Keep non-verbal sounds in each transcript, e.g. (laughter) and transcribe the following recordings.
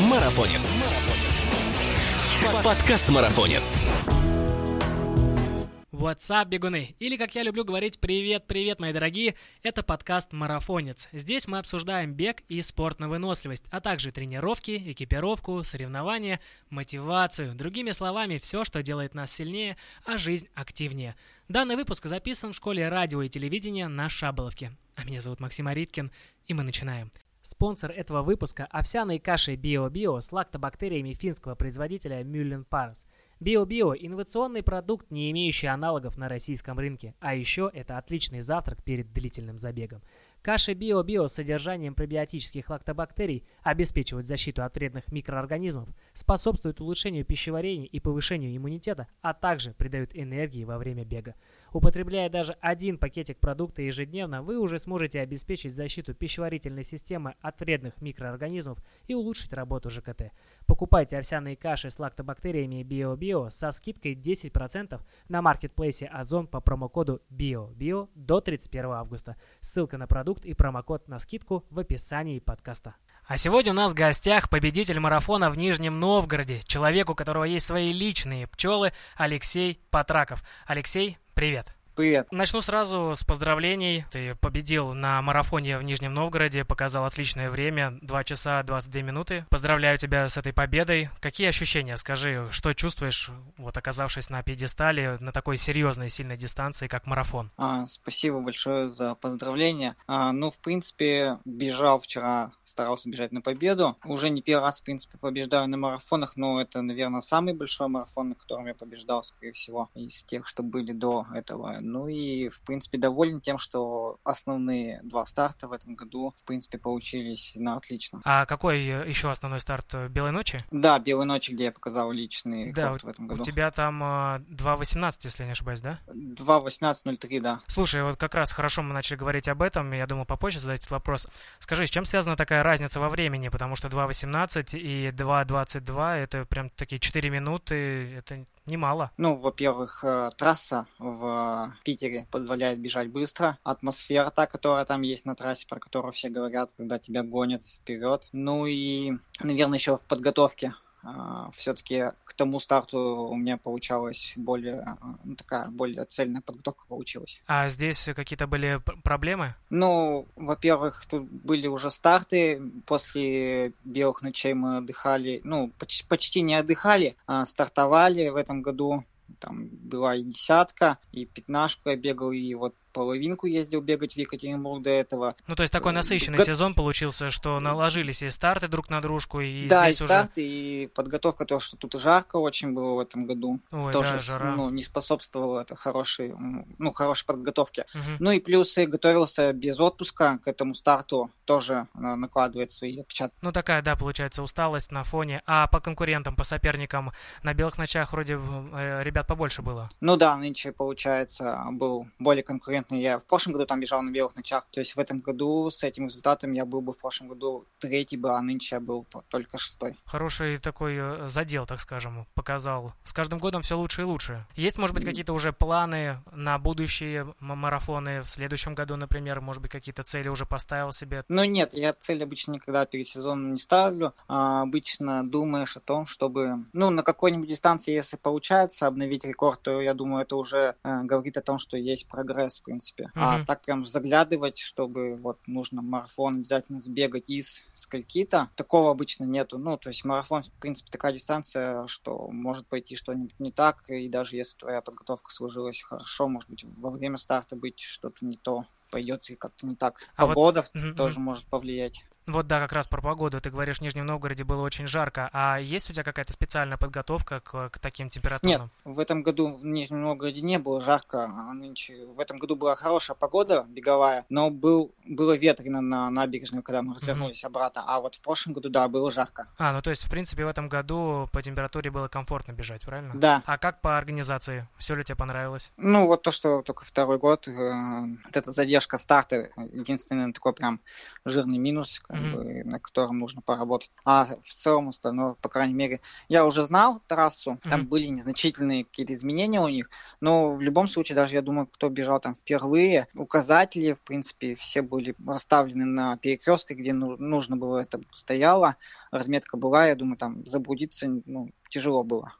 Марафонец. Подкаст Марафонец. What's up, бегуны? Или, как я люблю говорить, привет-привет, мои дорогие, это подкаст «Марафонец». Здесь мы обсуждаем бег и спорт на выносливость, а также тренировки, экипировку, соревнования, мотивацию. Другими словами, все, что делает нас сильнее, а жизнь активнее. Данный выпуск записан в школе радио и телевидения на Шаболовке. А меня зовут Максим Ариткин, и мы начинаем. Спонсор этого выпуска – овсяные каши Био-Био с лактобактериями финского производителя Мюллен Парс – Био-Био – инновационный продукт, не имеющий аналогов на российском рынке, а еще это отличный завтрак перед длительным забегом. Каши Био-Био с содержанием пробиотических лактобактерий обеспечивают защиту от вредных микроорганизмов, способствуют улучшению пищеварения и повышению иммунитета, а также придают энергии во время бега. Употребляя даже один пакетик продукта ежедневно, вы уже сможете обеспечить защиту пищеварительной системы от вредных микроорганизмов и улучшить работу ЖКТ. Покупайте овсяные каши с лактобактериями BioBio со скидкой 10% на маркетплейсе Озон по промокоду BioBio до 31 августа. Ссылка на продукт и промокод на скидку в описании подкаста. А сегодня у нас в гостях победитель марафона в Нижнем Новгороде, человек, у которого есть свои личные пчелы, Алексей Патраков. Алексей, привет. Привет. Начну сразу с поздравлений. Ты победил на марафоне в Нижнем Новгороде, показал отличное время, 2 часа 22 минуты. Поздравляю тебя с этой победой. Какие ощущения? Скажи, что чувствуешь, вот оказавшись на пьедестале на такой серьезной, сильной дистанции, как марафон? А, спасибо большое за поздравления. А, ну, в принципе, бежал вчера, старался бежать на победу. Уже не первый раз, в принципе, побеждаю на марафонах, но это, наверное, самый большой марафон, на котором я побеждал, скорее всего, из тех, что были до этого ну и, в принципе, доволен тем, что основные два старта в этом году, в принципе, получились на отлично. А какой еще основной старт? Белой ночи? Да, Белой ночи, где я показал личный да, в этом году. у тебя там 2.18, если я не ошибаюсь, да? 2.18.03, да. Слушай, вот как раз хорошо мы начали говорить об этом, я думаю, попозже задать этот вопрос. Скажи, с чем связана такая разница во времени? Потому что 2.18 и 2.22 это прям такие 4 минуты, это немало. Ну, во-первых, э, трасса в Питере позволяет бежать быстро. Атмосфера та, которая там есть на трассе, про которую все говорят, когда тебя гонят вперед. Ну и, наверное, еще в подготовке все-таки к тому старту у меня получалась более а, ну, такая более цельная подготовка получилась. А здесь какие-то были проблемы? Ну, во-первых, тут были уже старты. После белых ночей мы отдыхали, ну, почти, почти не отдыхали, а стартовали в этом году. Там была и десятка, и пятнашку я бегал, и вот половинку ездил бегать в Екатеринбург до этого. Ну, то есть такой насыщенный Г... сезон получился, что наложились и старты друг на дружку, и да, здесь и уже... старты, и подготовка, то, что тут жарко очень было в этом году. Ой, тоже да, жара. Ну, не способствовало это хорошей, ну, хорошей подготовке. Угу. Ну и плюс и готовился без отпуска к этому старту, тоже накладывает свои отпечатки. Ну, такая, да, получается, усталость на фоне. А по конкурентам, по соперникам на белых ночах вроде э, ребят побольше было? Ну да, нынче, получается, был более конкурентный конкурентный. Я в прошлом году там бежал на белых ночах. То есть в этом году с этим результатом я был бы в прошлом году третий бы, а нынче я был только шестой. Хороший такой э, задел, так скажем, показал. С каждым годом все лучше и лучше. Есть, может быть, какие-то уже планы на будущие марафоны в следующем году, например? Может быть, какие-то цели уже поставил себе? Ну нет, я цель обычно никогда перед сезоном не ставлю. А, обычно думаешь о том, чтобы, ну, на какой-нибудь дистанции, если получается обновить рекорд, то я думаю, это уже э, говорит о том, что есть прогресс, принципе. Mm-hmm. А так прям заглядывать, чтобы вот нужно марафон обязательно сбегать из скольки-то, такого обычно нету. Ну, то есть марафон, в принципе, такая дистанция, что может пойти что-нибудь не так, и даже если твоя подготовка сложилась хорошо, может быть, во время старта быть что-то не то пойдет и как-то не так. А Погода вот... тоже mm-hmm. может повлиять. Вот да, как раз про погоду. Ты говоришь, в Нижнем Новгороде было очень жарко. А есть у тебя какая-то специальная подготовка к, к таким температурам? Нет, в этом году в Нижнем Новгороде не было жарко. А нынче, в этом году была хорошая погода беговая, но был, было ветрено на набережной, когда мы развернулись mm-hmm. обратно. А вот в прошлом году, да, было жарко. А, ну то есть, в принципе, в этом году по температуре было комфортно бежать, правильно? Да. А как по организации? Все ли тебе понравилось? Ну, вот то, что только второй год, э, вот эта задержка задержка старта единственный такой прям жирный минус, как mm-hmm. бы, на котором нужно поработать. А в целом остальное, по крайней мере, я уже знал трассу, там mm-hmm. были незначительные какие-то изменения у них, но в любом случае, даже я думаю, кто бежал там впервые, указатели, в принципе, все были расставлены на перекрестке, где нужно было это стояло, разметка была, я думаю, там заблудиться ну, тяжело было.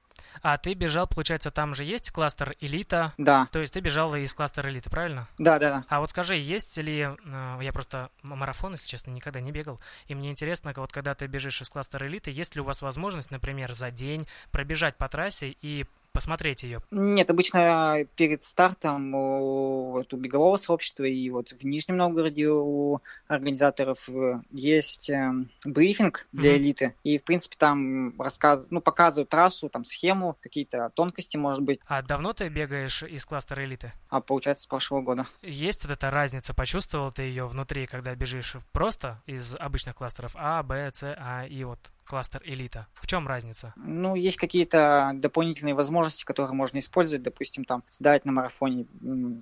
А ты бежал, получается, там же есть кластер элита? Да. То есть ты бежал из кластера элиты, правильно? Да, да, да. А вот скажи, есть ли... Э, я просто марафон, если честно, никогда не бегал. И мне интересно, вот когда ты бежишь из кластера элиты, есть ли у вас возможность, например, за день пробежать по трассе и посмотреть ее? Нет, обычно перед стартом у, вот, у бегового сообщества и вот в Нижнем Новгороде у организаторов э, есть э, брифинг для mm-hmm. элиты, и в принципе там рассказ, ну показывают трассу, там схему, какие-то тонкости, может быть. А давно ты бегаешь из кластера элиты? А получается с прошлого года. Есть вот эта разница, почувствовал ты ее внутри, когда бежишь просто из обычных кластеров А, Б, С, А и вот кластер элита? В чем разница? Ну, есть какие-то дополнительные возможности, которые можно использовать. Допустим, там создать на марафоне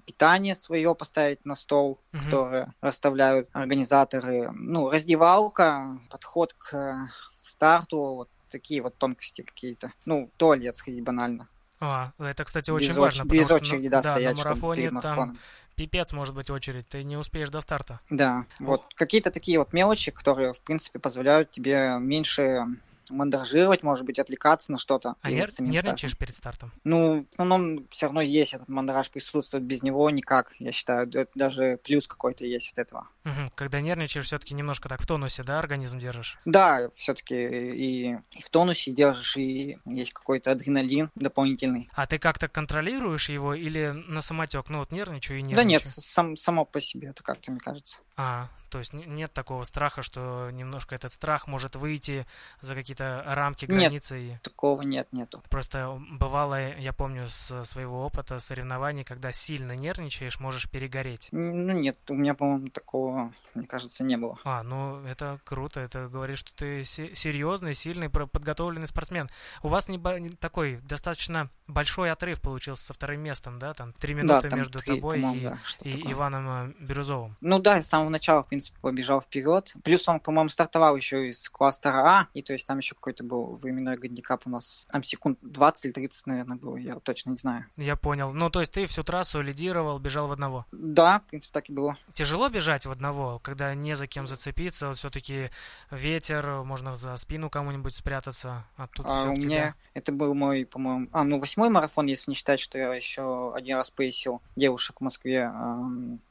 питание свое, поставить на стол, угу. которое расставляют организаторы. Ну, раздевалка, подход к старту, вот такие вот тонкости какие-то. Ну, туалет сходить банально. А, это, кстати, очень без важно. Оч- без очереди, что, да, да, стоять, на марафоне там пипец может быть очередь, ты не успеешь до старта. Да, вот какие-то такие вот мелочи, которые, в принципе, позволяют тебе меньше мандражировать, может быть, отвлекаться на что-то. А нер- нервничаешь перед стартом? Ну, в основном все равно есть этот мандраж, присутствует без него никак, я считаю. Это даже плюс какой-то есть от этого. Угу. Когда нервничаешь, все-таки немножко так в тонусе, да, организм держишь? Да, все-таки и, и в тонусе держишь, и есть какой-то адреналин дополнительный. А ты как-то контролируешь его или на самотек? Ну вот нервничаю и нервничаю. Да нет, сам, само по себе это как-то, мне кажется. А, то есть нет такого страха, что немножко этот страх может выйти за какие-то рамки, границы? Нет, такого нет, нету. Просто бывало, я помню с своего опыта соревнований, когда сильно нервничаешь, можешь перегореть. Ну нет, у меня, по-моему, такого, мне кажется, не было. А, ну это круто, это говорит, что ты серьезный, сильный, подготовленный спортсмен. У вас не такой достаточно большой отрыв получился со вторым местом, да? Там три минуты да, между 3, тобой и, да, и Иваном э, Бирюзовым. Ну да, с самого начала, в принципе, побежал вперед. Плюс он, по-моему, стартовал еще из кластера А, и то есть там еще какой-то был временной гандикап у нас. Там секунд 20 или 30, наверное, было, я точно не знаю. Я понял. Ну, то есть ты всю трассу лидировал, бежал в одного? Да, в принципе, так и было. Тяжело бежать в одного, когда не за кем зацепиться, все-таки ветер, можно за спину кому-нибудь спрятаться. А тут а, у меня это был мой, по-моему, а, ну, восьмой марафон, если не считать, что я еще один раз поясил девушек в Москве,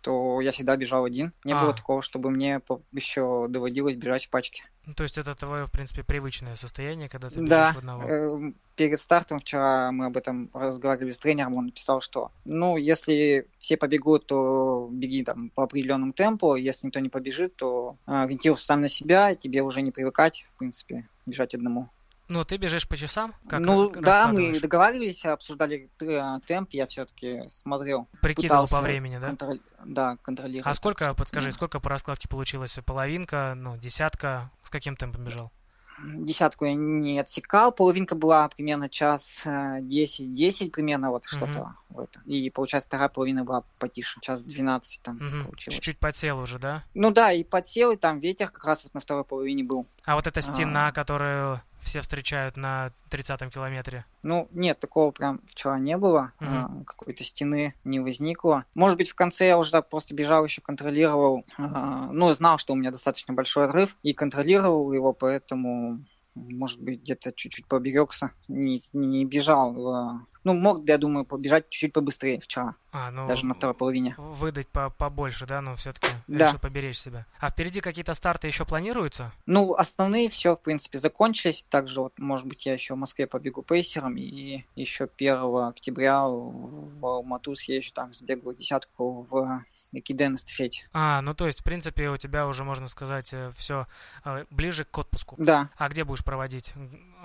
то я всегда бежал один. Не а. было такого, чтобы мне еще доводилось бежать в пачке. Ну, то есть это твое, в принципе, привычное состояние, когда ты да. в одного? Э, перед стартом вчера мы об этом разговаривали с тренером, он написал, что, ну, если все побегут, то беги там по определенному темпу, если никто не побежит, то э, ориентируйся сам на себя, тебе уже не привыкать, в принципе, бежать одному. Ну, ты бежишь по часам? Как ну, да, мы договаривались, обсуждали э, темп, я все-таки смотрел. Прикидывал по времени, да? Контроль... Да, контролировал. А сколько, подскажи, сколько по раскладке получилось? Половинка, ну, десятка? С каким темпом бежал? Десятку я не отсекал, половинка была примерно час 10-10 э, примерно, вот что-то. Uh-huh. Вот. И, получается, вторая половина была потише, час 12 там uh-huh. получилось. Чуть-чуть подсел уже, да? Ну да, и подсел, и там ветер как раз вот на второй половине был. А вот эта стена, а... которую все встречают на 30-м километре? Ну, нет, такого прям вчера не было. Угу. А, какой-то стены не возникло. Может быть, в конце я уже просто бежал, еще контролировал. А, ну, знал, что у меня достаточно большой отрыв, и контролировал его, поэтому, может быть, где-то чуть-чуть поберегся. Не, не бежал а, ну, мог, я думаю, побежать чуть-чуть побыстрее вчера. А, ну, даже на второй половине. Выдать по побольше, да, но все-таки да. решил поберечь себя. А впереди какие-то старты еще планируются? Ну, основные все, в принципе, закончились. Также, вот, может быть, я еще в Москве побегу пейсером, и еще 1 октября в Алмату съезжу, там сбегаю десятку в Экиден эстафете. А, ну то есть, в принципе, у тебя уже, можно сказать, э, все э, ближе к отпуску. Да. А где будешь проводить?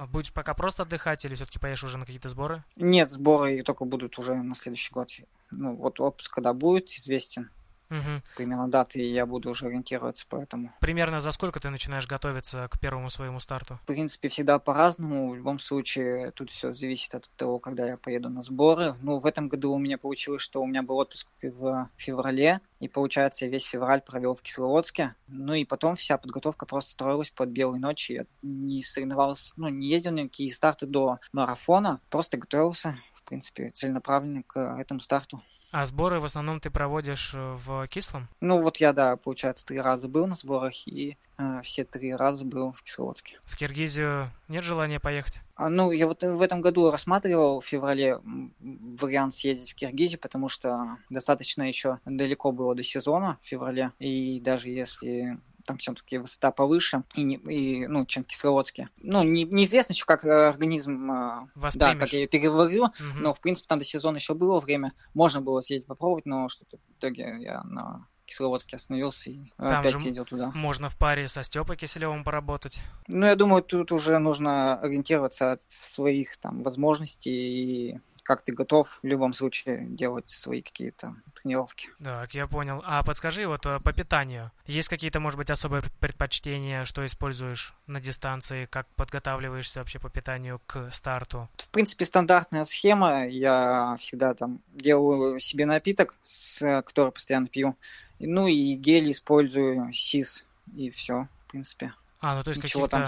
Будешь пока просто отдыхать или все-таки поедешь уже на какие-то сборы? Нет, сборы только будут уже на следующий год. Ну, вот отпуск когда будет, известен. Угу. примерно даты, и я буду уже ориентироваться по этому. Примерно за сколько ты начинаешь готовиться к первому своему старту? В принципе, всегда по-разному. В любом случае, тут все зависит от того, когда я поеду на сборы. Ну, в этом году у меня получилось, что у меня был отпуск в феврале, и, получается, я весь февраль провел в Кисловодске. Ну и потом вся подготовка просто строилась под белой ночи. Я не соревновался, ну, не ездил на никакие старты до марафона, просто готовился, в принципе, целенаправленно к этому старту. А сборы в основном ты проводишь э, в Кислом? Ну вот я, да, получается, три раза был на сборах и э, все три раза был в Кисловодске. В Киргизию нет желания поехать? А, ну, я вот в этом году рассматривал в феврале вариант съездить в Киргизию, потому что достаточно еще далеко было до сезона в феврале, и даже если там все-таки высота повыше, и, не, и ну, чем Кисловодске. Ну, не, неизвестно еще, как э, организм, э, да, как я переговорю, угу. но, в принципе, там до сезона еще было время, можно было съездить попробовать, но что-то в итоге я на Кисловодске остановился и Там опять съездил туда. Можно в паре со Степой Киселевым поработать. Ну, я думаю, тут уже нужно ориентироваться от своих там возможностей и как ты готов в любом случае делать свои какие-то тренировки. Так, я понял. А подскажи, вот э, по питанию, есть какие-то, может быть, особые предпочтения, что используешь на дистанции, как подготавливаешься вообще по питанию к старту? В принципе, стандартная схема. Я всегда там делаю себе напиток, который постоянно пью. Ну и гель использую, СИС, и все, в принципе. А, ну то есть каких-то там...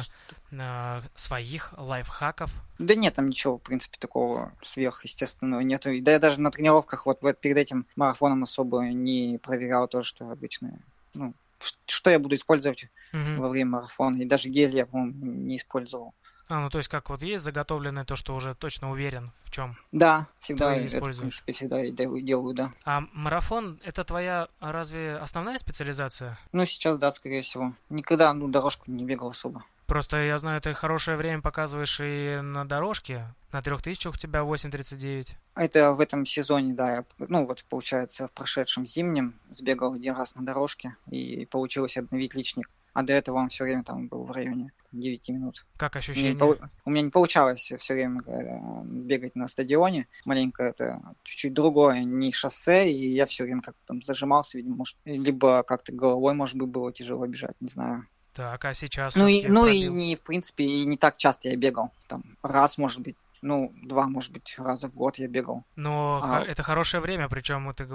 э, своих лайфхаков? Да нет, там ничего, в принципе, такого сверхъестественного нету. Да я даже на тренировках вот, вот перед этим марафоном особо не проверял то, что обычно, ну, что я буду использовать угу. во время марафона. И даже гель я, по-моему, не использовал. А, ну то есть как вот есть заготовленное то, что уже точно уверен в чем? Да, всегда это, в принципе, всегда делаю, да. А марафон это твоя разве основная специализация? Ну сейчас да, скорее всего. Никогда ну дорожку не бегал особо. Просто я знаю, ты хорошее время показываешь и на дорожке. На трех тысячах у тебя 8.39. Это в этом сезоне, да. Я, ну, вот, получается, в прошедшем зимнем сбегал один раз на дорожке и получилось обновить личник. А до этого он все время там был в районе 9 минут. Как ощущение? Мне у меня не получалось все время э, бегать на стадионе. Маленько это чуть-чуть другое, не шоссе, и я все время как-то там зажимался, видимо, может, либо как-то головой, может быть, было тяжело бежать, не знаю. Так, а сейчас... Ну, и, ну и не, в принципе, и не так часто я бегал. Там раз, может быть, ну, два, может быть, раза в год я бегал. Но а... это хорошее время, причем ты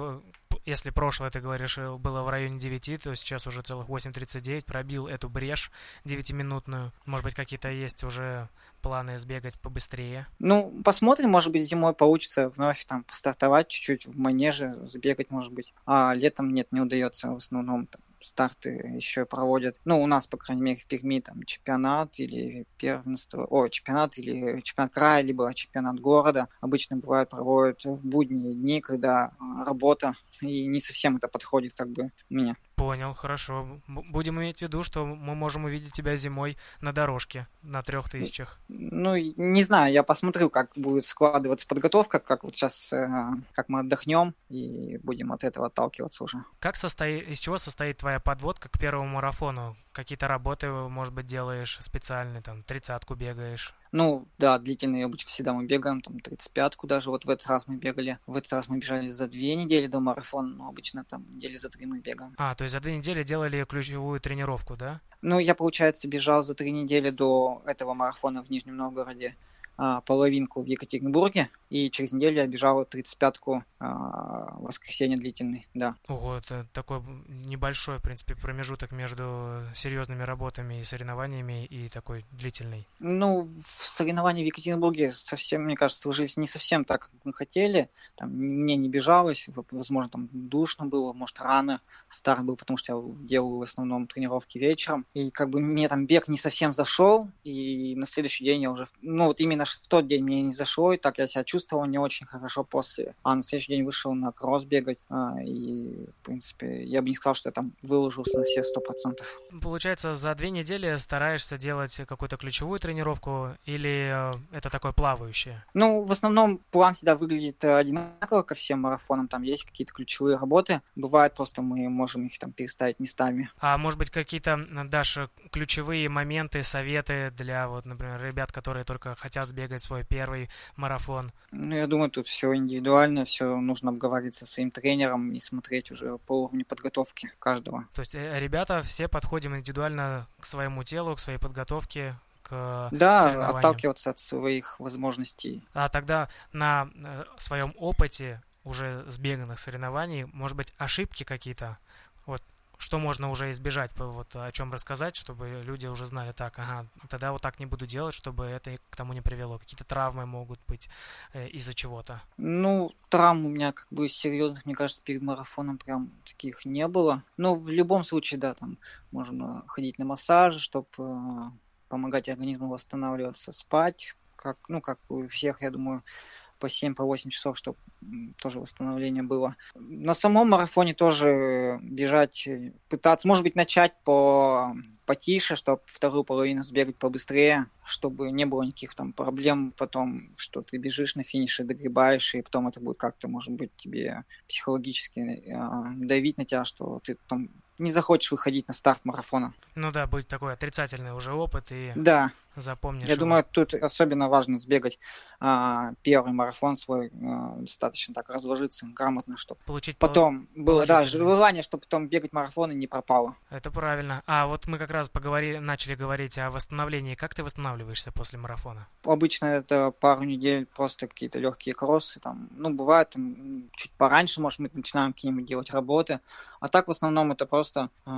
если прошлое, ты говоришь, э, было в районе 9, то сейчас уже целых 8.39, пробил эту брешь 9-минутную. Может быть, какие-то есть уже планы сбегать побыстрее? Ну, посмотрим, может быть, зимой получится вновь там постартовать чуть-чуть в манеже, сбегать, может быть. А летом нет, не удается в основном там, старты еще проводят. Ну, у нас, по крайней мере, в Перми там чемпионат или первенство, о, чемпионат или чемпионат края, либо чемпионат города. Обычно бывает проводят в будние дни, когда а, работа, и не совсем это подходит как бы мне. Понял, хорошо. Будем иметь в виду, что мы можем увидеть тебя зимой на дорожке на трех тысячах. Ну, не знаю, я посмотрю, как будет складываться подготовка, как вот сейчас, э, как мы отдохнем, и будем от этого отталкиваться уже. Как состоит, из чего состоит твоя подводка к первому марафону? Какие-то работы, может быть, делаешь специальные, там, тридцатку бегаешь? Ну, да, длительные обычно всегда мы бегаем, там, 35-ку даже, вот в этот раз мы бегали. В этот раз мы бежали за две недели до марафона, но обычно там недели за три мы бегаем. А, то есть за две недели делали ключевую тренировку, да? Ну, я, получается, бежал за три недели до этого марафона в Нижнем Новгороде а, половинку в Екатеринбурге, и через неделю я бежал 35-ку а, воскресенье длительный, да. Ого, это такой небольшой, в принципе, промежуток между серьезными работами и соревнованиями и такой длительный. Ну, в соревновании в Екатеринбурге совсем, мне кажется, сложились не совсем так, как мы хотели. Там мне не бежалось, возможно, там душно было, может, рано старт был, потому что я делаю в основном тренировки вечером. И как бы мне там бег не совсем зашел, и на следующий день я уже, ну, вот именно в тот день мне не зашло, и так я себя чувствовал не очень хорошо после. А на следующий день вышел на кросс бегать, а, и, в принципе, я бы не сказал, что я там выложился на все сто процентов. Получается, за две недели стараешься делать какую-то ключевую тренировку, или э, это такое плавающее? Ну, в основном план всегда выглядит одинаково ко всем марафонам, там есть какие-то ключевые работы, бывает просто мы можем их там переставить местами. А может быть, какие-то, Даша, ключевые моменты, советы для, вот, например, ребят, которые только хотят сбегать свой первый марафон? Ну, я думаю, тут все индивидуально, все нужно обговорить со своим тренером и смотреть уже по уровню подготовки каждого. То есть э, ребята все подходим индивидуально к своему телу, к своей подготовке, к Да, отталкиваться от своих возможностей. А тогда на э, своем опыте уже сбеганных соревнований, может быть, ошибки какие-то, вот что можно уже избежать, вот о чем рассказать, чтобы люди уже знали, так, ага, тогда вот так не буду делать, чтобы это к тому не привело. Какие-то травмы могут быть э, из-за чего-то. Ну, травм у меня как бы серьезных, мне кажется, перед марафоном прям таких не было. Но в любом случае, да, там можно ходить на массажи, чтобы э, помогать организму восстанавливаться, спать, как, ну, как у всех, я думаю, по 7-8 по часов, чтобы тоже восстановление было. На самом марафоне тоже бежать, пытаться, может быть, начать по потише, чтобы вторую половину сбегать побыстрее, чтобы не было никаких там проблем потом, что ты бежишь на финише, догребаешь, и потом это будет как-то, может быть, тебе психологически э, давить на тебя, что ты там не захочешь выходить на старт марафона. Ну да, будет такой отрицательный уже опыт и да. запомнишь. Я его. думаю, тут особенно важно сбегать а, первый марафон свой а, достаточно так разложиться грамотно, чтобы получить потом было да желание, чтобы потом бегать марафоны не пропало. Это правильно. А вот мы как раз поговорили, начали говорить о восстановлении. Как ты восстанавливаешься после марафона? Обычно это пару недель просто какие-то легкие кроссы, там, ну бывает там, чуть пораньше, может мы начинаем какие-нибудь делать работы, а так в основном это просто, э,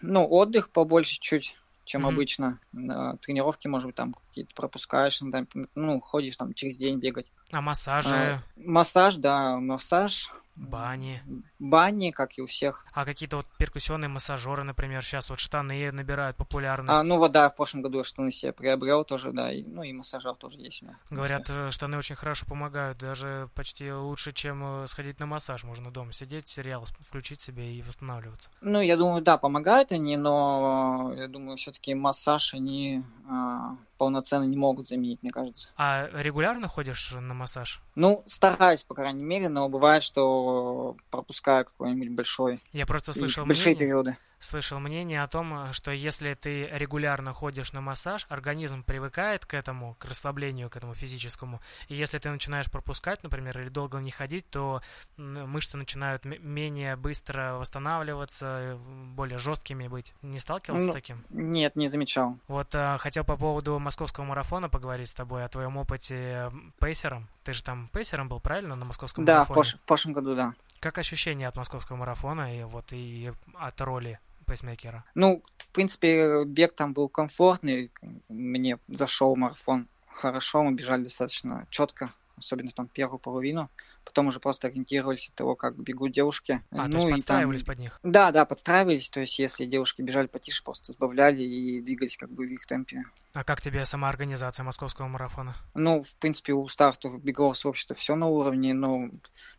ну, отдых побольше чуть, чем mm-hmm. обычно. На тренировки, может быть, там какие-то пропускаешь, там, ну, ходишь там через день бегать. А массажи? А, массаж, да, массаж. Бани. Бани, как и у всех. А какие-то вот перкуссионные массажеры, например, сейчас вот штаны набирают популярность. А, ну вот да, в прошлом году я штаны себе приобрел тоже, да, и, ну и массажер тоже есть у меня. Говорят, э, штаны очень хорошо помогают, даже почти лучше, чем э, сходить на массаж. Можно дома сидеть, сериал включить себе и восстанавливаться. Ну, я думаю, да, помогают они, но я думаю, все-таки массаж они а, полноценно не могут заменить, мне кажется. А регулярно ходишь на массаж? Ну, стараюсь, по крайней мере, но бывает, что пропускаю какой-нибудь большой... Я просто слышал Большие мнение, периоды слышал мнение о том, что если ты регулярно ходишь на массаж, организм привыкает к этому, к расслаблению, к этому физическому. И если ты начинаешь пропускать, например, или долго не ходить, то мышцы начинают менее быстро восстанавливаться, более жесткими быть. Не сталкивался ну, с таким? Нет, не замечал. Вот а, хотел по поводу московского марафона поговорить с тобой, о твоем опыте пейсером. Ты же там пейсером был, правильно, на московском да, марафоне? Да, в, в прошлом году, да. Как ощущения от московского марафона и вот и от роли пейсмейкера? Ну, в принципе, бег там был комфортный. Мне зашел марафон хорошо, мы бежали достаточно четко, особенно там первую половину потом уже просто ориентировались от того, как бегут девушки. А, ну, то есть подстраивались там... под них? Да, да, подстраивались, то есть если девушки бежали потише, просто сбавляли и двигались как бы в их темпе. А как тебе сама организация московского марафона? Ну, в принципе, у стартов бегового сообщества все на уровне, но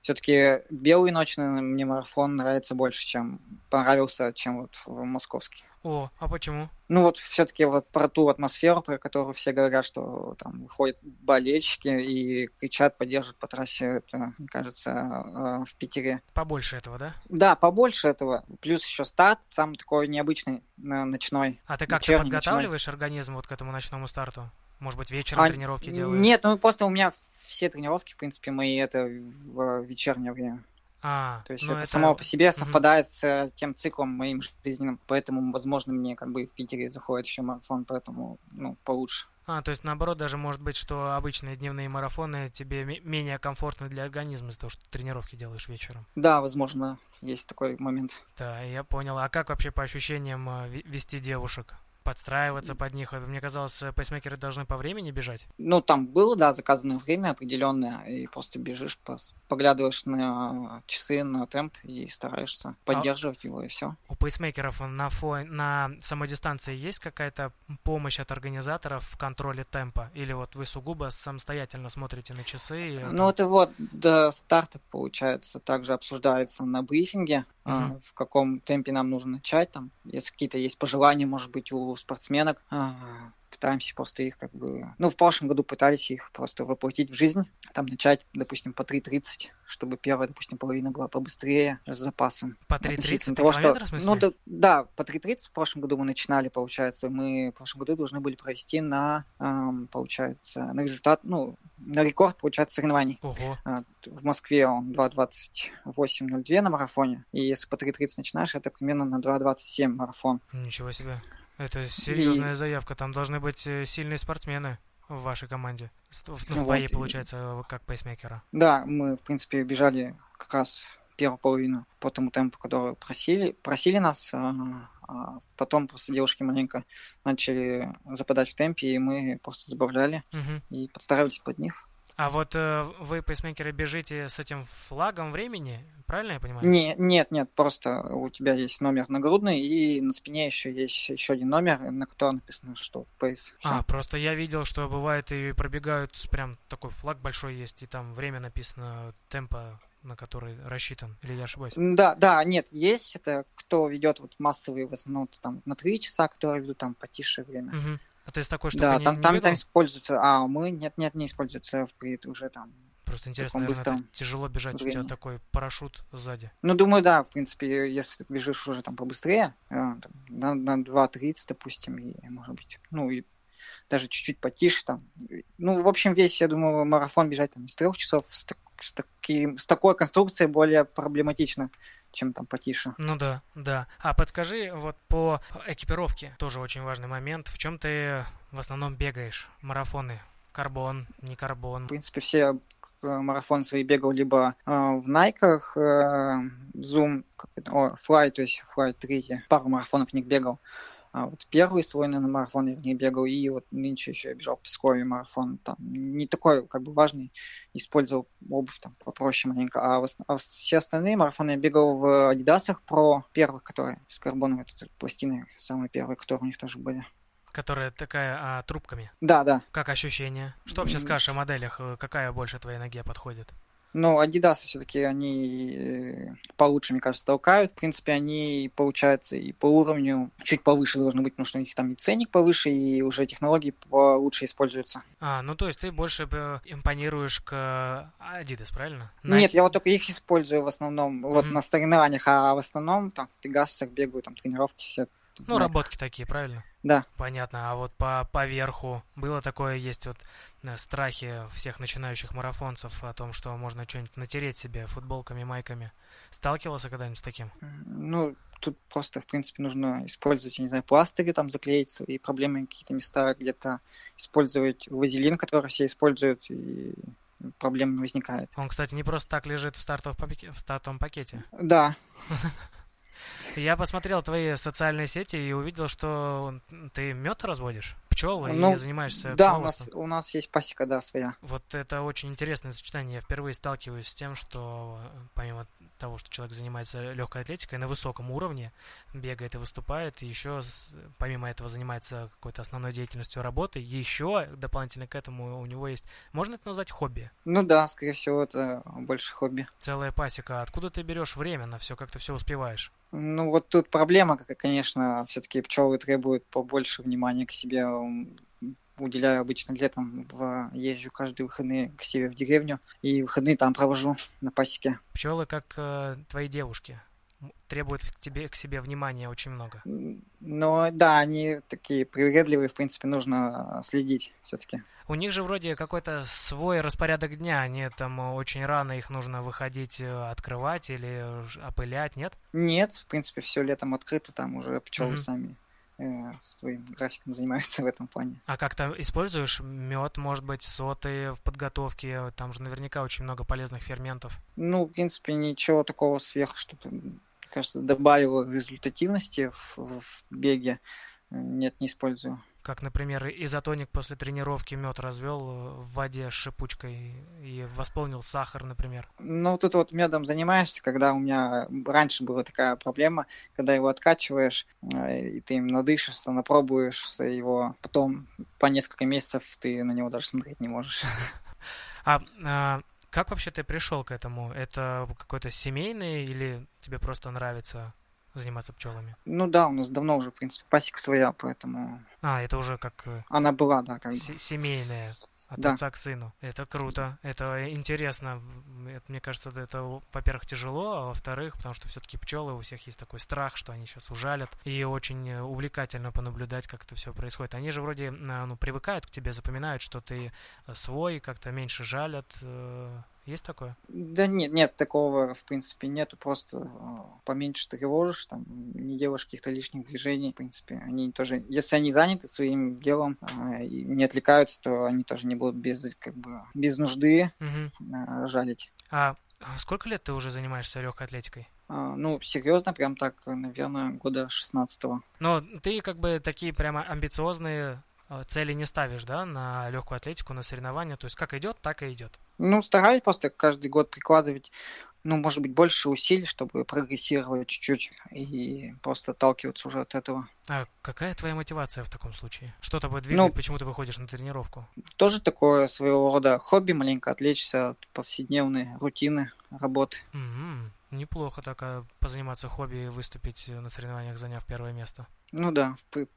все-таки белый ночный мне марафон нравится больше, чем понравился, чем вот московский. О, а почему? Ну вот все-таки вот про ту атмосферу, про которую все говорят, что там выходят болельщики и кричат, поддерживают по трассе, это, мне кажется, э, в Питере. Побольше этого, да? Да, побольше этого. Плюс еще старт, самый такой необычный, э, ночной. А ты как-то подготавливаешь ночной. организм вот к этому ночному старту? Может быть, вечером а, тренировки делаешь? Нет, ну просто у меня все тренировки, в принципе, мои это в вечернее время. А, То есть ну это, это само по себе совпадает угу. с э, тем циклом моим жизненным, поэтому, возможно, мне как бы в Питере заходит еще марафон, поэтому, ну, получше. А, то есть наоборот, даже может быть, что обычные дневные марафоны тебе менее комфортны для организма из-за того, что ты тренировки делаешь вечером. Да, возможно, есть такой момент. Да, я понял. А как вообще по ощущениям э, вести девушек? Подстраиваться под них. Мне казалось, пейсмейкеры должны по времени бежать. Ну, там было, да, заказанное время определенное, и просто бежишь, поглядываешь на часы, на темп и стараешься поддерживать а его, и все. У пейсмейкеров на, фо... на самодистанции есть какая-то помощь от организаторов в контроле темпа? Или вот вы сугубо самостоятельно смотрите на часы? И, ну, там... это вот до старта, получается, также обсуждается на брифинге, mm-hmm. в каком темпе нам нужно начать, там, если какие-то есть пожелания, может быть, у спортсменок, а, пытаемся просто их как бы... Ну, в прошлом году пытались их просто воплотить в жизнь, там начать, допустим, по 3.30, чтобы первая, допустим, половина была побыстрее, с запасом. По 3.30 того, что... в смысле? Ну, да, да, по 3.30 в прошлом году мы начинали, получается. Мы в прошлом году должны были провести на, эм, получается, на результат, ну, на рекорд, получается, соревнований. Ого. Э, в Москве он 2.28.02 на марафоне, и если по 3.30 начинаешь, это примерно на 2.27 марафон. Ничего себе. Это серьезная и... заявка. Там должны быть э, сильные спортсмены в вашей команде. Ну, в вот. твоей, получается, как пейсмейкера. Да, мы, в принципе, бежали как раз первую половину по тому темпу, который просили, просили нас. А, а потом просто девушки маленько начали западать в темпе, и мы просто забавляли угу. и подстраивались под них. А вот э, вы, пейсмейкеры, бежите с этим флагом времени, правильно я понимаю? Не, нет, нет, просто у тебя есть номер нагрудный, и на спине еще есть еще один номер, на котором написано, что пейс. А, просто я видел, что бывает и пробегают прям такой флаг большой есть, и там время написано, темпа на который рассчитан, или я ошибаюсь? Да, да, нет, есть это, кто ведет вот массовые, в основном там на три часа, которые ведут там потише время. Угу. А ты с такой штукой да, не, там, не там, там используется, а мы нет, нет, не используется при уже там. Просто интересно, наверное, это тяжело бежать, времени. у тебя такой парашют сзади. Ну, думаю, да, в принципе, если ты бежишь уже там побыстрее, э, там, на, на 2.30, допустим, и, может быть, ну, и даже чуть-чуть потише там. Ну, в общем, весь, я думаю, марафон бежать там из трех часов с, так, с, таким, с такой конструкцией более проблематично чем там потише. Ну да, да. А подскажи, вот по экипировке, тоже очень важный момент, в чем ты в основном бегаешь? Марафоны? Карбон, не карбон? В принципе, все э, марафон свои бегал либо э, в Найках, э, Zoom, о, Fly, то есть Fly 3, пару марафонов в них бегал. А вот первый свой, наверное, марафон я в ней бегал, и вот нынче еще я бежал в Пскове марафон. Там не такой, как бы, важный, использовал обувь там попроще маленько. А, в, а все остальные марафоны я бегал в Адидасах про первых, которые с карбоновой пластиной, самые первые, которые у них тоже были. Которая такая а, трубками? Да, да. Как ощущение? Что вообще скажешь о моделях? Какая больше твоей ноге подходит? Ну, Adidas все-таки они э, получше, мне кажется, толкают. В принципе, они, получается, и по уровню чуть повыше должны быть, потому что у них там и ценник повыше, и уже технологии получше используются. А, ну то есть ты больше импонируешь к Adidas, правильно? Nike? Нет, я вот только их использую в основном, вот mm-hmm. на соревнованиях, а в основном там в Пегасусах бегаю, там тренировки все ну, Nike. работки такие, правильно? Да. Понятно. А вот по, по верху было такое, есть вот э, страхи всех начинающих марафонцев о том, что можно что-нибудь натереть себе футболками, майками. Сталкивался когда-нибудь с таким? Ну, тут просто, в принципе, нужно использовать, я не знаю, пластыри, там заклеить свои проблемы, какие-то места, где-то использовать вазелин, который все используют, и проблем не возникает. Он, кстати, не просто так лежит в стартовом, пакете, в стартовом пакете. Да. (laughs) Я посмотрел твои социальные сети и увидел, что ты мед разводишь, пчел ну, и занимаешься Да, у нас, у нас есть пасека, да, своя. Вот это очень интересное сочетание. Я впервые сталкиваюсь с тем, что помимо того, что человек занимается легкой атлетикой на высоком уровне, бегает и выступает, и еще помимо этого занимается какой-то основной деятельностью работы, еще дополнительно к этому у него есть, можно это назвать хобби? Ну да, скорее всего, это больше хобби. Целая пасека. Откуда ты берешь время на все, как ты все успеваешь? Ну вот тут проблема, конечно, все-таки пчелы требуют побольше внимания к себе уделяю обычно летом, в, езжу каждые выходные к себе в деревню, и выходные там провожу на пасеке. Пчелы как э, твои девушки, требуют к тебе к себе внимания очень много. Ну да, они такие привередливые, в принципе, нужно следить все-таки. У них же вроде какой-то свой распорядок дня, они там очень рано их нужно выходить э, открывать или опылять, нет? Нет, в принципе, все летом открыто, там уже пчелы mm-hmm. сами э, своим графиком занимаются (laughs) в этом плане. А как то используешь мед, может быть, соты в подготовке? Там же наверняка очень много полезных ферментов. Ну, в принципе, ничего такого сверх, чтобы, кажется, добавило результативности в, в беге. Нет, не использую как, например, изотоник после тренировки мед развел э, в воде с шипучкой и восполнил сахар, например? Ну, тут вот медом занимаешься, когда у меня раньше была такая проблема, когда его откачиваешь, э, и ты им надышишься, напробуешься его, потом по несколько месяцев ты на него даже смотреть не можешь. А, а как вообще ты пришел к этому? Это какой-то семейный или тебе просто нравится заниматься пчелами? Ну да, у нас давно уже, в принципе, пасека своя, поэтому... А, это уже как... э, Она была, да, как бы. Се- семейное от Да. отца к сыну. Это круто, это интересно. Это, мне кажется, это, во-первых, тяжело, а во-вторых, потому что все-таки пчелы, у всех есть такой страх, что они сейчас ужалят. И очень э, увлекательно понаблюдать, как это все происходит. Они же вроде а, ну, привыкают к тебе, запоминают, что ты э, свой, как-то меньше жалят. Есть такое? Да нет, нет, такого, в принципе, нету. Просто э, поменьше тревожишь, там, не делаешь каких-то лишних движений, в принципе. Они тоже, если они заняты своим делом э, и не отвлекаются, то они тоже не будут без, как бы, без нужды э, жалить. А а сколько лет ты уже занимаешься легкой атлетикой? А, Ну, серьезно, прям так, наверное, года 16-го. Но ты как бы такие прямо амбициозные цели не ставишь, да, на легкую атлетику, на соревнования. То есть как идет, так и идет. Ну, стараюсь просто каждый год прикладывать, ну, может быть, больше усилий, чтобы прогрессировать чуть-чуть и просто отталкиваться уже от этого. А какая твоя мотивация в таком случае? Что тобой двигает, Ну, почему ты выходишь на тренировку? Тоже такое своего рода хобби, маленько отвлечься от повседневной рутины работы. Мгм. Неплохо так а, позаниматься хобби и выступить э, на соревнованиях, заняв первое место. Ну да,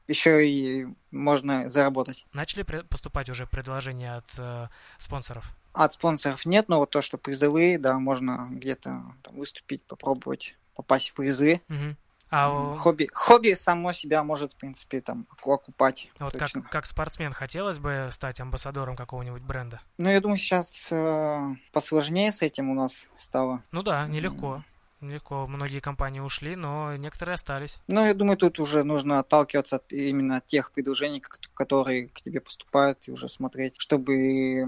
еще и можно заработать. Начали поступать уже предложения от э, спонсоров? От спонсоров нет, но вот то, что призовые, да, можно где-то там выступить, попробовать попасть в призы. Мгм. А Хобби, хобби само себя может, в принципе, там оку- окупать. вот как, как спортсмен хотелось бы стать амбассадором какого-нибудь бренда? Ну, я думаю, сейчас э, посложнее с этим у нас стало. Ну да, нелегко. Нелегко. Многие компании ушли, но некоторые остались. Ну, я думаю, тут уже нужно отталкиваться от именно тех предложений, которые к тебе поступают, и уже смотреть, чтобы э,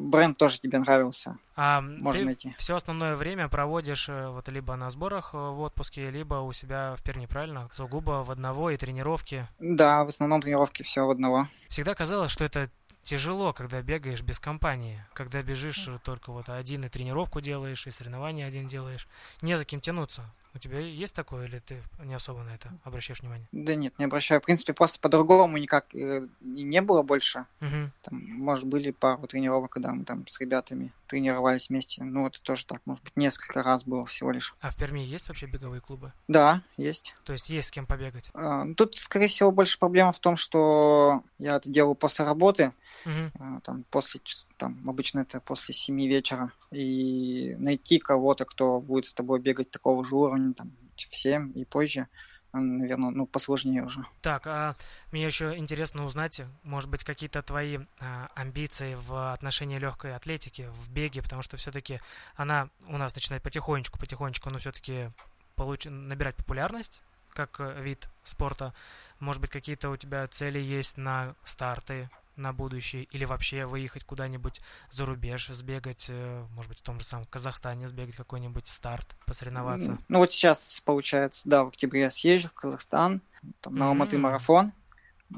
бренд тоже тебе нравился. А Можно ты найти. все основное время проводишь э, вот либо на сборах э, в отпуске, либо у себя в Перни, правильно? Сугубо в одного и тренировки. Да, в основном тренировки все в одного. Всегда казалось, что это тяжело, когда бегаешь без компании, когда бежишь только вот один и тренировку делаешь, и соревнования один делаешь. Не за кем тянуться. У тебя есть такое, или ты не особо на это обращаешь внимание? Да нет, не обращаю. В принципе, просто по-другому никак э, и не было больше. Мгм. Там, может, были пару тренировок, когда мы там с ребятами тренировались вместе. Ну, это тоже так, может быть, несколько раз было всего лишь. А в Перми есть вообще беговые клубы? Да, есть. То есть есть с кем побегать? А, Тут, скорее всего, больше проблема в том, что я это делаю после работы, А, там, после, там, обычно это после 7 вечера, и найти кого-то, кто будет с тобой бегать такого же уровня, там, в 7 и позже, наверное, ну, посложнее уже. Так, а мне еще интересно узнать, может быть, какие-то твои а, амбиции в отношении легкой атлетики, в беге, потому что все-таки она у нас начинает потихонечку, потихонечку, но все-таки получ... набирать популярность как э, вид спорта. Может быть, какие-то у тебя цели есть на старты, на будущее, или вообще выехать куда-нибудь за рубеж, сбегать, э, может быть, в том же самом Казахстане сбегать какой-нибудь старт, посоревноваться. Ну, вот сейчас, получается, да, в октябре я съезжу в Казахстан, там, на Алматы М. марафон,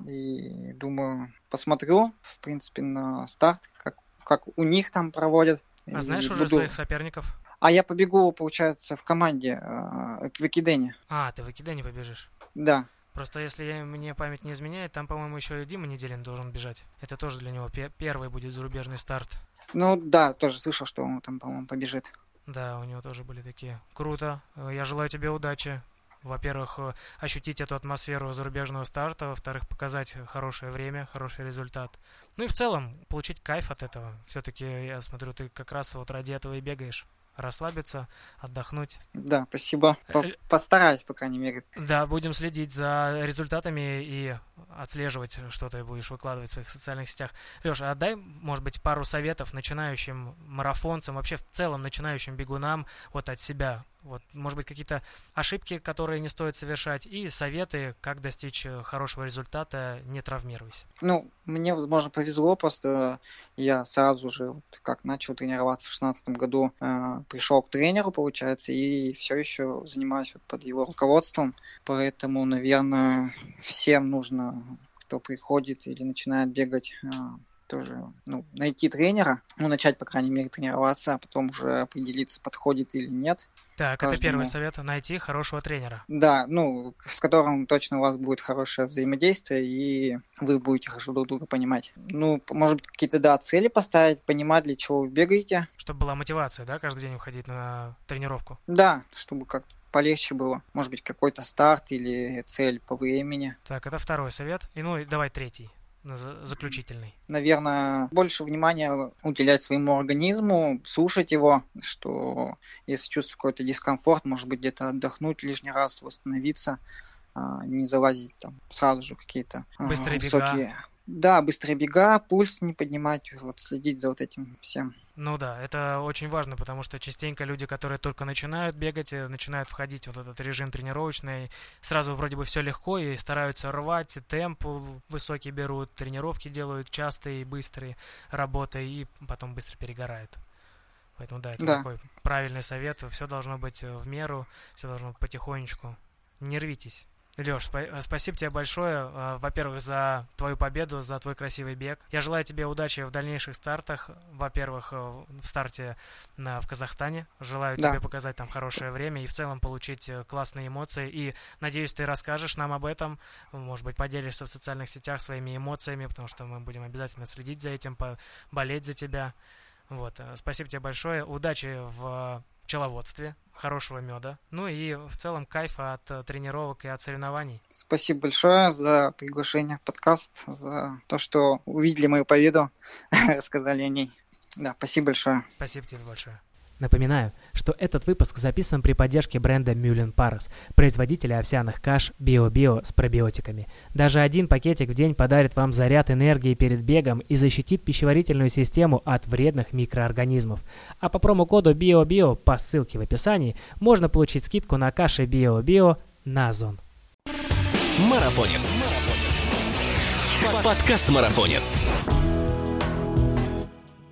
и думаю, посмотрю, в принципе, на старт, как, как у них там проводят. А знаешь уже буду- своих соперников? А я побегу, получается, в команде э, в Экидене. А, ты в Икиде не побежишь. Да. Просто если мне память не изменяет, там, по-моему, еще и Дима Неделин должен бежать. Это тоже для него пе- первый будет зарубежный старт. Ну да, тоже слышал, что он там, по-моему, побежит. Да, у него тоже были такие. Круто. Я желаю тебе удачи. Во-первых, э, ощутить эту атмосферу зарубежного старта, во-вторых, показать хорошее время, хороший результат. Ну и в целом, получить кайф от этого. Все-таки, я смотрю, ты как раз вот ради этого и бегаешь. Расслабиться, отдохнуть. Да, спасибо. По- Э, Постараюсь, по крайней мере. Да, будем следить за результатами и отслеживать, что ты будешь выкладывать в своих социальных сетях. Леша, отдай, может быть, пару советов начинающим марафонцам, вообще в целом начинающим бегунам вот от себя. Вот, может быть, какие-то ошибки, которые не стоит совершать, и советы, как достичь э, хорошего результата, не травмируясь. Ну, мне, возможно, повезло, просто я сразу же, вот как начал тренироваться в шестнадцатом году, э, пришел к тренеру, получается, и все еще занимаюсь вот под его руководством, поэтому, наверное, всем нужно, кто приходит или начинает бегать, э, тоже ну, найти тренера, ну, начать, по крайней мере, тренироваться, а потом уже определиться, подходит или нет. Так, это Каждому. первый совет. Найти хорошего тренера. Да, ну, с которым точно у вас будет хорошее взаимодействие, и вы будете хорошо друг друга понимать. Ну, может быть, какие-то, да, цели поставить, понимать, для чего вы бегаете. Чтобы была мотивация, да, каждый день уходить на тренировку. Да, чтобы как полегче было. Может быть, какой-то старт или цель по времени. Так, это второй совет. И ну, давай третий заключительный? Наверное, больше внимания уделять своему организму, слушать его, что если чувствуешь какой-то дискомфорт, может быть, где-то отдохнуть лишний раз, восстановиться, а, не залазить там сразу же какие-то а, Быстрые высокие... Бега. Да, быстрые бега, пульс не поднимать, вот следить за вот этим всем. Ну да, это очень важно, потому что частенько люди, которые только начинают бегать, э, начинают входить в вот этот режим тренировочный, сразу вроде бы все легко и стараются рвать, темп высокий берут, тренировки делают частые, быстрые работы и потом быстро перегорают. Поэтому да, это да. такой правильный совет. Все должно быть в меру, все должно быть потихонечку. Не рвитесь. Леш, спа- э, спасибо тебе большое, э, во-первых, за твою победу, за твой красивый бег. Я желаю тебе удачи в дальнейших стартах. Во-первых, э, в старте на, в Казахстане. Желаю да. тебе показать там хорошее время и в целом получить классные эмоции. И надеюсь, ты расскажешь нам об этом. Может быть, поделишься в социальных сетях своими эмоциями, потому что мы будем обязательно следить за этим, болеть за тебя. Вот. Спасибо тебе большое. Удачи в пчеловодстве, хорошего меда, ну и в целом кайфа от э, тренировок и от соревнований. Спасибо большое за приглашение в подкаст, за то, что увидели мою победу, (laughs) рассказали о ней. Да, спасибо большое. Спасибо тебе большое. Напоминаю, что этот выпуск записан при поддержке бренда Мюлен Парус, производителя овсяных каш Био-Био с пробиотиками. Даже один пакетик в день подарит вам заряд энергии перед бегом и защитит пищеварительную систему от вредных микроорганизмов. А по промокоду Био-Био по ссылке в описании можно получить скидку на каши Био-Био на Озон. Марафонец. Подкаст Марафонец.